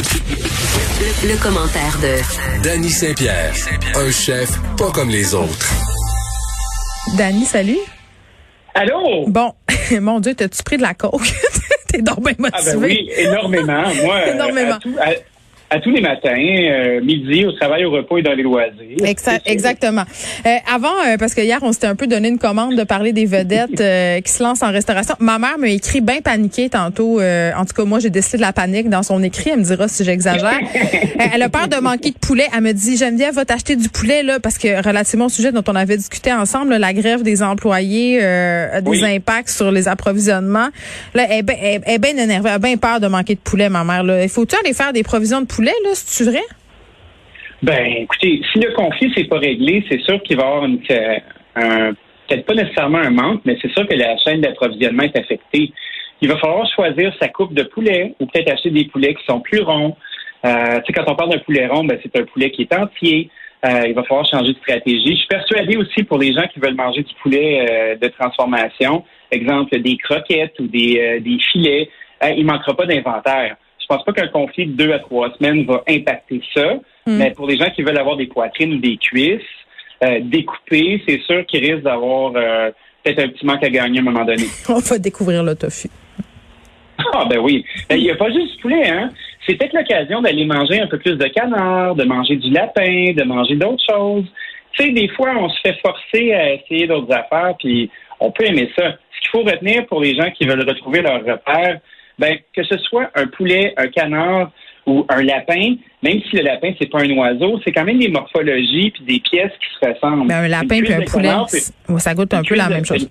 Le, le commentaire de Danny Saint-Pierre, un chef pas comme les autres. Dani, salut. Allô? Bon, mon Dieu, t'as-tu pris de la coke? T'es donc bien Ah motivé. ben oui, énormément. Moi, Énormément. À, tout- à- à tous les matins, euh, midi, au travail, au repos et dans les loisirs. Exa- C'est- exactement. Euh, avant, euh, parce que hier, on s'était un peu donné une commande de parler des vedettes euh, qui se lancent en restauration. Ma mère m'a écrit bien paniquée tantôt. euh, en tout cas, moi, j'ai décidé de la panique dans son écrit. Elle me dira si j'exagère. Euh, elle a peur de manquer de poulet. Elle me dit, Geneviève, va t'acheter du poulet, là, parce que relativement au sujet dont on avait discuté ensemble, là, la grève des employés, euh, a des Oui. impacts sur les approvisionnements. Là, elle est bien bien énervée. Elle a bien peur de manquer de poulet, ma mère. Là. Il faut-tu aller faire des provisions de poulet, c'est-tu vrai? Ben, écoutez, si le conflit s'est pas réglé, c'est sûr qu'il va y avoir euh, un- peut-être pas nécessairement un manque, mais c'est sûr que la chaîne d'approvisionnement est affectée. Il va falloir choisir sa coupe de poulet ou peut-être acheter des poulets qui sont plus ronds. Euh, tu sais, quand on parle d'un poulet rond, ben, c'est un poulet qui est entier. Euh, il va falloir changer de stratégie. Je suis persuadé aussi pour les gens qui veulent manger du poulet de transformation, exemple des croquettes ou des, des filets, il manquera pas d'inventaire. Je pense pas qu'un conflit de deux à trois semaines va impacter ça. Mais pour les gens qui veulent avoir des poitrines ou des cuisses euh, découpées, c'est sûr qu'ils risquent d'avoir euh, peut-être un petit manque à gagner à un moment donné. On va découvrir le tofu. Ah ben oui. Ben, Il n'y a pas juste poulet, hein. C'est peut-être l'occasion d'aller manger un peu plus de canard, de manger du lapin, de manger d'autres choses. Tu sais, des fois, on se fait forcer à essayer d'autres affaires, puis on peut aimer ça. Ce qu'il faut retenir pour les gens qui veulent retrouver leur repère, ben, que ce soit un poulet, un canard ou un lapin, même si le lapin, c'est pas un oiseau, c'est quand même des morphologies puis des pièces qui se ressemble. Ben, un lapin puis un poulet, canard, puis- ça goûte un peu la de- même chose.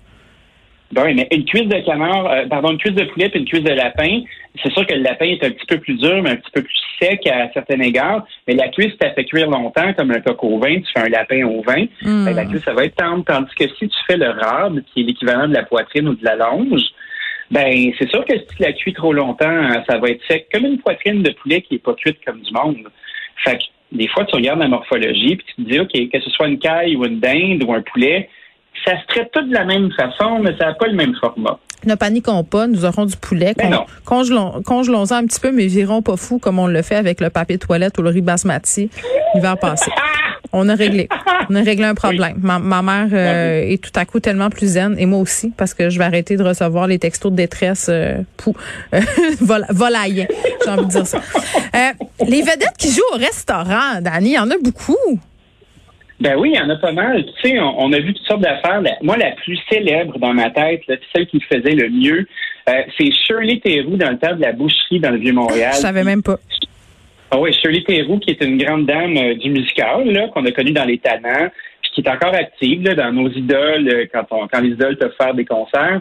Ben oui, mais une cuisse de canard, euh, pardon, une cuisse de poulet puis une cuisse de lapin, c'est sûr que le lapin est un petit peu plus dur, mais un petit peu plus sec à certains égards. Mais la cuisse, ça fait cuire longtemps, comme un coq au vin, tu fais un lapin au vin, Hmm. ben, la cuisse, ça va être tendre. Tandis que si tu fais le rab, qui est l'équivalent de la poitrine ou de la longe, ben c'est sûr que si tu la cuis trop longtemps, euh, ça va être sec, comme une poitrine de poulet qui est pas cuite comme du monde. Fait que des fois, tu regardes la morphologie, puis tu te dis, OK, que ce soit une caille ou une dinde ou un poulet, ça se traite tout de la même façon, mais ça n'a pas le même format. Ne paniquons pas, nous aurons du poulet. Ben Con- congelons- Congelons-en un petit peu, mais virons pas fou comme on le fait avec le papier toilette ou le riz basmati l'hiver passé. On a réglé. On a réglé un problème. Ma, ma mère euh, est tout à coup tellement plus zen, et moi aussi, parce que je vais arrêter de recevoir les textos de détresse euh, pou, euh, vol, volaillants. J'ai envie de dire ça. Euh, les vedettes qui jouent au restaurant, Dani, il y en a beaucoup. Ben oui, il y en a pas mal. Tu sais, on, on a vu toutes sortes d'affaires. Moi, la plus célèbre dans ma tête, là, celle qui faisait le mieux, euh, c'est Shirley Theroux dans le temps de la boucherie dans le Vieux-Montréal. Je savais même pas. Ah oui, Shirley Theroux, qui est une grande dame euh, du musical, là, qu'on a connue dans les Tannants, puis qui est encore active là, dans nos idoles, euh, quand, on, quand les idoles peuvent faire des concerts.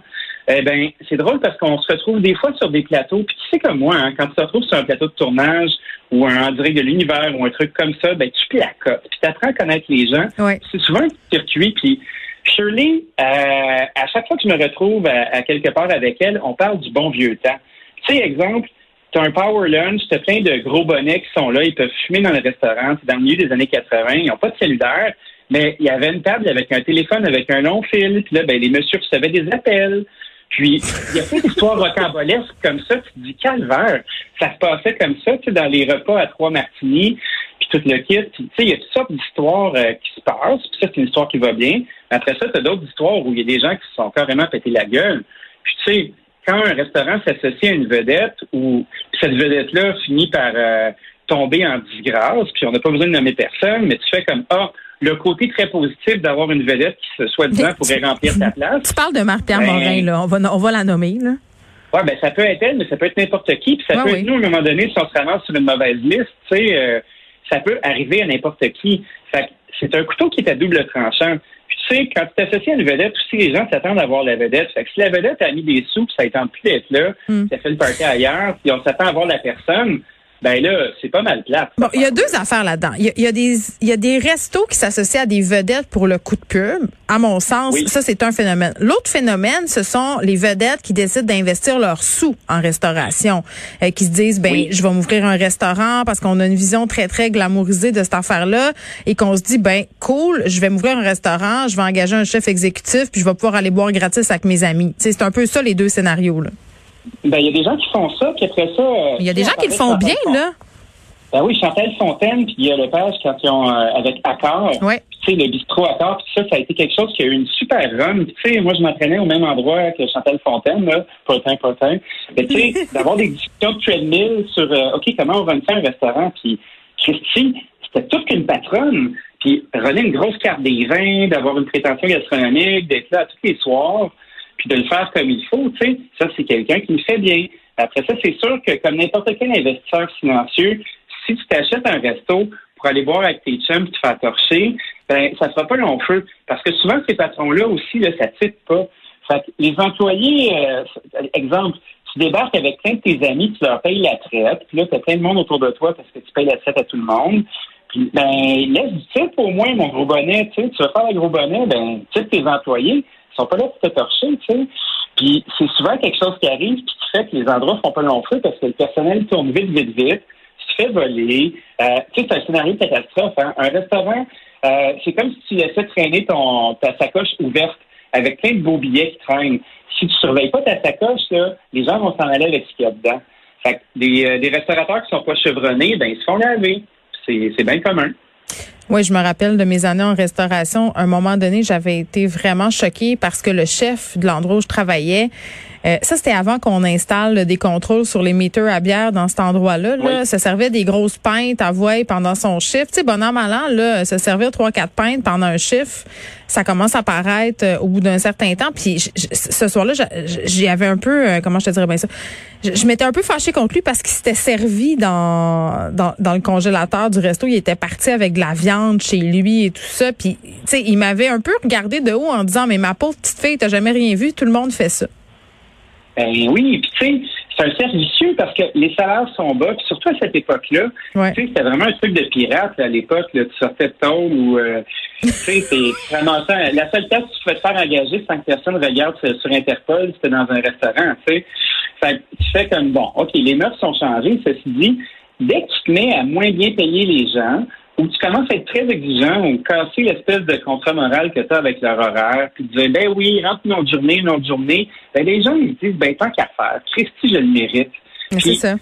Eh ben, c'est drôle parce qu'on se retrouve des fois sur des plateaux, puis tu sais comme moi, hein, quand tu te retrouves sur un plateau de tournage ou un en direct de l'univers ou un truc comme ça, ben tu placotes, puis tu apprends à connaître les gens. Ouais. C'est souvent un circuit, puis Shirley, euh, à chaque fois que je me retrouve à, à quelque part avec elle, on parle du bon vieux temps. Tu sais, exemple, tu as un power lunch, tu as plein de gros bonnets qui sont là, ils peuvent fumer dans le restaurant, c'est dans le milieu des années 80, ils n'ont pas de cellulaire, mais il y avait une table avec un téléphone avec un long fil, puis là, ben, les messieurs recevaient des appels. Puis, il y a plein d'histoires rocambolesques comme ça, tu te dis calvaire. Ça se passait comme ça, tu sais, dans les repas à trois martinis, puis tout le kit. Tu sais, il y a toutes sortes d'histoires euh, qui se passent, puis ça, c'est une histoire qui va bien. Après ça, tu as d'autres histoires où il y a des gens qui se sont carrément pété la gueule. Puis, tu sais, quand un restaurant s'associe à une vedette, ou cette vedette-là finit par euh, tomber en disgrâce, puis on n'a pas besoin de nommer personne, mais tu fais comme, ah, le côté très positif d'avoir une vedette qui, se soi-disant, pourrait remplir ta place. Tu parles de Marc-Pierre Ben- Morin, là. On va, on va la nommer, là. Ouais, ben ça peut être elle, mais ça peut être n'importe qui. Puis ça Ouais, peut oui. être nous, à un moment donné, si on se ramasse sur une mauvaise liste, tu sais, euh, ça peut arriver à n'importe qui. Fait c'est un couteau qui est à double tranchant. Sais, quand tu t'associes à une vedette, aussi les gens s'attendent à voir la vedette. Fait que si la vedette a mis des sous, puis ça ne tente plus d'être là, puis ça fait le party ailleurs, puis on s'attend à voir la personne, ben là, c'est pas mal plate. Bon, il y a deux affaires là-dedans. Il y a, des il y a des restos qui s'associent à des vedettes pour le coup de pub. À mon sens, ça c'est un phénomène. L'autre phénomène, ce sont les vedettes qui décident d'investir leurs sous en restauration, euh, qui se disent ben je vais m'ouvrir un restaurant parce qu'on a une vision très très glamourisée de cette affaire-là et qu'on se dit ben cool, je vais m'ouvrir un restaurant, je vais engager un chef exécutif puis je vais pouvoir aller boire gratis avec mes amis. C'est un peu ça les deux scénarios là. Ben, il y a des gens qui font ça, puis après ça. Euh, il y a des gens qui le font bien, là. Ben oui, Chantal Fontaine, puis il y a Lepage quand ils ont euh, avec Accor. Ouais. Tu sais, le bistrot Accor, puis ça, ça a été quelque chose qui a eu une super run. Tu sais, moi, je m'entraînais au même endroit que Chantal Fontaine, là, potin, potin. Mais tu sais, d'avoir des discussions de treadmill sur, euh, OK, comment on va faire un restaurant, puis Christy, c'était toute qu'une patronne. Puis runner une grosse carte des vins, d'avoir une prétention gastronomique, d'être là tous les soirs puis de le faire comme il faut, tu sais, ça, c'est quelqu'un qui le fait bien. Après ça, c'est sûr que comme n'importe quel investisseur financier, si tu t'achètes un resto pour aller boire avec tes chums et te faire torcher, ben ça sera pas long feu. Parce que souvent, ces patrons-là aussi, là, ça ne pas. Fait que les employés, euh, exemple, tu débarques avec plein de tes amis, tu leur payes la traite, puis là, tu as plein de monde autour de toi parce que tu payes la traite à tout le monde. Puis, ben, laisse du type au moins, mon gros bonnet, tu sais, vas faire le gros bonnet, ben, tu tes employés sont pas là pour te torcher, tu sais. Puis c'est souvent quelque chose qui arrive qui fait que les endroits font pas long feu parce que le personnel tourne vite, vite, vite, se fait voler. Euh, tu sais, c'est un scénario de catastrophe. Hein? Un restaurant, euh, c'est comme si tu laissais traîner ton ta sacoche ouverte avec plein de beaux billets qui traînent. Si tu surveilles pas ta sacoche, là, les gens vont s'en aller avec ce qu'il y a dedans. Fait que des, euh, des restaurateurs qui sont pas chevronnés, ben ils se font laver. C'est bien commun. Oui, je me rappelle de mes années en restauration. À un moment donné, j'avais été vraiment choquée parce que le chef de l'endroit où je travaillais, euh, ça, c'était avant qu'on installe des contrôles sur les meters à bière dans cet endroit-là. Là. Ça servait des grosses pintes à voix pendant son chiffre. Tu sais, bon an, mal an, là, se servir trois, quatre pintes pendant un chiffre, ça commence à paraître euh, au bout d'un certain temps. Puis ce soir-là, j'y avais un peu, euh, comment je te dirais bien ça, je, m'étais un peu fâchée contre lui parce qu'il s'était servi dans, dans, dans le congélateur du resto. Il était parti avec de la viande chez lui et tout ça. Puis, tu sais, il m'avait un peu regardé de haut en disant, mais ma pauvre petite fille, t'as jamais rien vu, tout le monde fait ça. Ben oui, puis tu sais, c'est un cercle vicieux parce que les salaires sont bas, puis surtout à cette époque-là, tu sais, c'était vraiment un truc de pirate à l'époque, tu sortais de tôle ou, euh, tu sais, c'est vraiment ça. La seule place où tu pouvais te faire engager sans que personne regarde sur Interpol, c'était dans un restaurant, tu sais. Fait tu fais comme, bon, OK, les mœurs sont changées, ceci dit, dès que tu te mets à moins bien payer les gens, où tu commences à être très exigeant ou casser l'espèce de contrat moral que tu as avec leur horaire, puis dire ben oui, rentre une autre journée, une autre journée, ben les gens ils disent ben tant qu'à faire, Christy, je le mérite. C'est ça.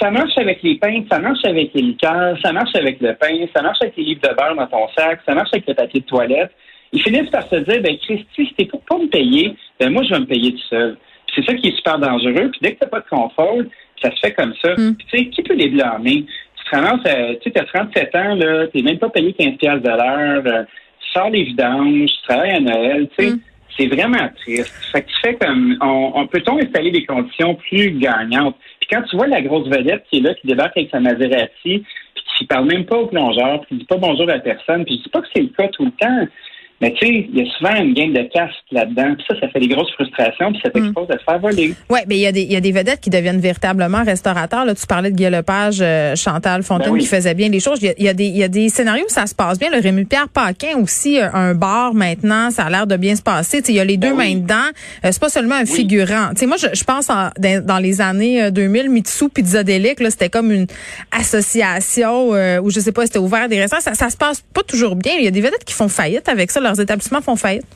ça. marche avec les pains, ça marche avec les liqueurs, ça marche avec le pain, ça marche avec les livres de beurre dans ton sac, ça marche avec le papier de toilette. Ils finissent par se dire, ben Christy, si t'es pour pas me payer, ben moi je vais me payer tout seul. C'est ça qui est super dangereux. Puis dès que t'as pas de confort, ça se fait comme ça. Hmm. Puis tu sais, qui peut les blâmer? Tu sais, as 37 ans, là, t'es même pas payé 15 piastres de l'heure, euh, tu sors les vidanges, tu travailles à Noël, tu sais. Mm. C'est vraiment triste. Fait que tu fais comme, on, peut-on installer des conditions plus gagnantes? Puis quand tu vois la grosse vedette qui est là, qui débarque avec sa Maserati, puis qui parle même pas au plongeur, puis qui dit pas bonjour à personne, puis je dis pas que c'est le cas tout le temps, mais tu sais, il y a souvent une game de casse là-dedans. Puis ça, ça fait des grosses frustrations, puis ça t'expose mm. à se faire voler. Oui, mais il y, a des, y a des vedettes qui deviennent véritablement restaurateurs. Là, tu parlais de Guy Lepage, euh, Chantal Fontaine ben qui faisait bien les choses. Il y, a, des, y a des scénarios où ça se passe bien. Le Rémi-Pierre Paquin aussi, euh, un bar maintenant, ça a l'air de bien se passer. il y a les deux ben mains dedans. Euh, c'est pas seulement un figurant. sais moi, je, je pense en, dans, les années 2000, Mitsu Pizza Delic, là, c'était comme une association où je sais pas, c'était ouvert des restaurants. Ça, ça se passe pas toujours bien. Il y a des vedettes qui font faillite avec ça leurs établissements font faillite?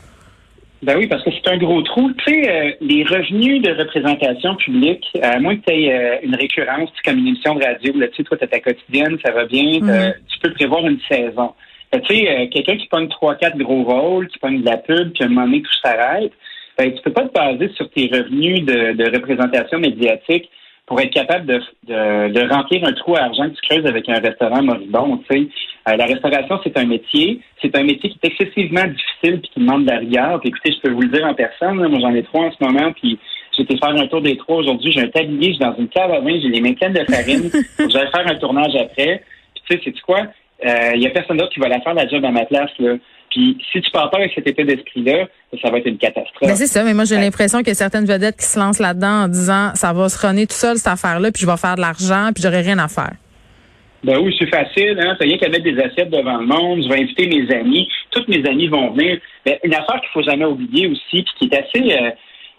Ben oui, parce que c'est un gros trou. Tu sais, euh, les revenus de représentation publique, à moins que tu aies euh, une récurrence, comme une émission de radio, là, tu sais, toi, tu ta quotidienne, ça va bien, mm-hmm. tu peux prévoir une saison. Tu sais, euh, quelqu'un qui pogne trois, quatre gros rôles, qui pogne de la pub, puis à un moment donné, tout s'arrête, ben, tu peux pas te baser sur tes revenus de, de représentation médiatique pour être capable de, de, remplir un trou à argent que tu creuses avec un restaurant moribond. Tu sais. Euh, la restauration, c'est un métier. C'est un métier qui est excessivement difficile et qui demande de la rigueur. Puis, écoutez, je peux vous le dire en personne. moi, j'en ai trois en ce moment. Puis, j'ai été faire un tour des trois aujourd'hui. J'ai un tablier, je suis dans une cave à vin, j'ai les mains pleines de farine. J'allais faire un tournage après. Puis, tu sais, c'est quoi? Il euh, y a personne d'autre qui va la faire la job à ma place. Là. Puis si tu pars pas avec cet état d'esprit-là, ça va être une catastrophe. Ben c'est ça, mais moi j'ai l'impression qu'il y a certaines vedettes qui se lancent là-dedans en disant ça va se runner tout seul cette affaire-là, puis je vais faire de l'argent, puis j'aurai rien à faire. Ben oui, c'est facile, hein. T'as rien qu'à mettre des assiettes devant le monde, je vais inviter mes amis, tous mes amis vont venir. Ben, une affaire qu'il faut jamais oublier aussi, puis qui est assez euh,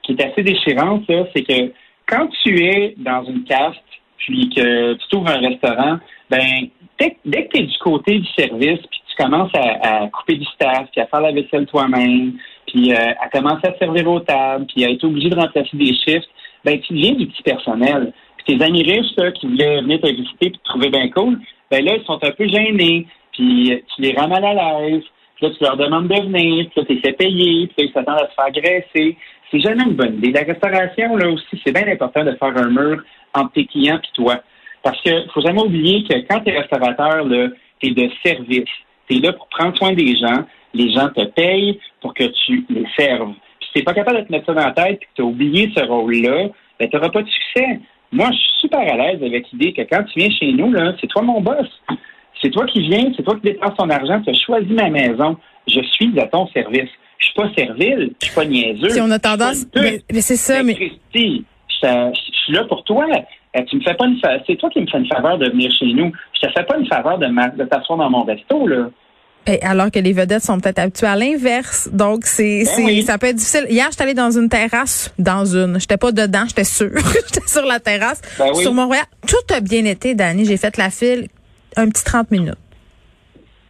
qui est assez déchirante, c'est que quand tu es dans une caste, puis que tu trouves un restaurant, ben dès, que tu es du côté du service, puis tu commences à, couper du staff, puis à faire la vaisselle toi-même, puis euh, à commencer à servir aux tables, puis à être obligé de remplacer des chiffres, ben tu deviens du petit personnel. Puis tes amis riches là, qui voulaient venir te visiter puis te trouver bien cool, ben là, ils sont un peu gênés, puis tu les rends mal à l'aise, puis là, tu leur demandes de venir, puis là, tu les fais payer, puis là, ils s'attendent à te faire graisser. C'est jamais une bonne idée. La restauration, là aussi, c'est bien important de faire un mur entre tes clients et toi. Parce qu'il faut jamais oublier que quand tu es restaurateur, tu es de service. Tu es là pour prendre soin des gens. Les gens te payent pour que tu les serves. Puis si tu pas capable de te mettre ça dans la tête et que tu as oublié ce rôle-là, ben, tu n'auras pas de succès. Moi, je suis super à l'aise avec l'idée que quand tu viens chez nous, là, c'est toi mon boss. C'est toi qui viens, c'est toi qui dépenses ton argent, tu as choisi ma maison. Je suis à ton service. Je suis pas servile, je suis pas niaiseux. Si on a tendance, mais, c'est ça, mais. Christy, je, suis là pour toi. Euh, tu me fais pas une c'est toi qui me fais une faveur de venir chez nous. Je te fais pas une faveur de, de t'asseoir dans mon resto, là. Et alors que les vedettes sont peut-être habituées à l'inverse. Donc, c'est, ben ça peut être difficile. Hier, j'étais allée dans une terrasse, dans une. J'étais pas dedans, j'étais sûre. j'étais sur la terrasse, ben sur Montréal. Tout a bien été, Dani. J'ai fait la file un petit 30 minutes.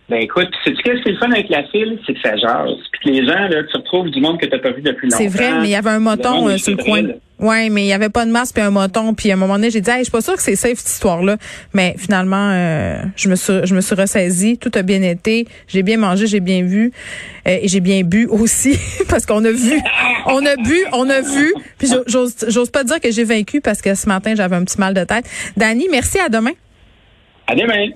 Ben écoute, sais ce qui est le fun avec la file? C'est que ça jase. Puis que les gens, là, tu retrouves du monde que tu n'as pas vu depuis longtemps. C'est vrai, mais il y avait un moton euh, sur le coin. Oui, mais il y avait pas de masque puis un moton. Puis à un moment donné, j'ai dit, hey, je suis pas sûre que c'est safe cette histoire-là. Mais finalement, euh, je me suis, je me suis ressaisie. Tout a bien été. J'ai bien mangé, j'ai bien vu euh, et j'ai bien bu aussi parce qu'on a vu, on a bu, on a vu. Puis j'ose pas dire que j'ai vaincu parce que ce matin j'avais un petit mal de tête. Dani, merci. À demain. À demain.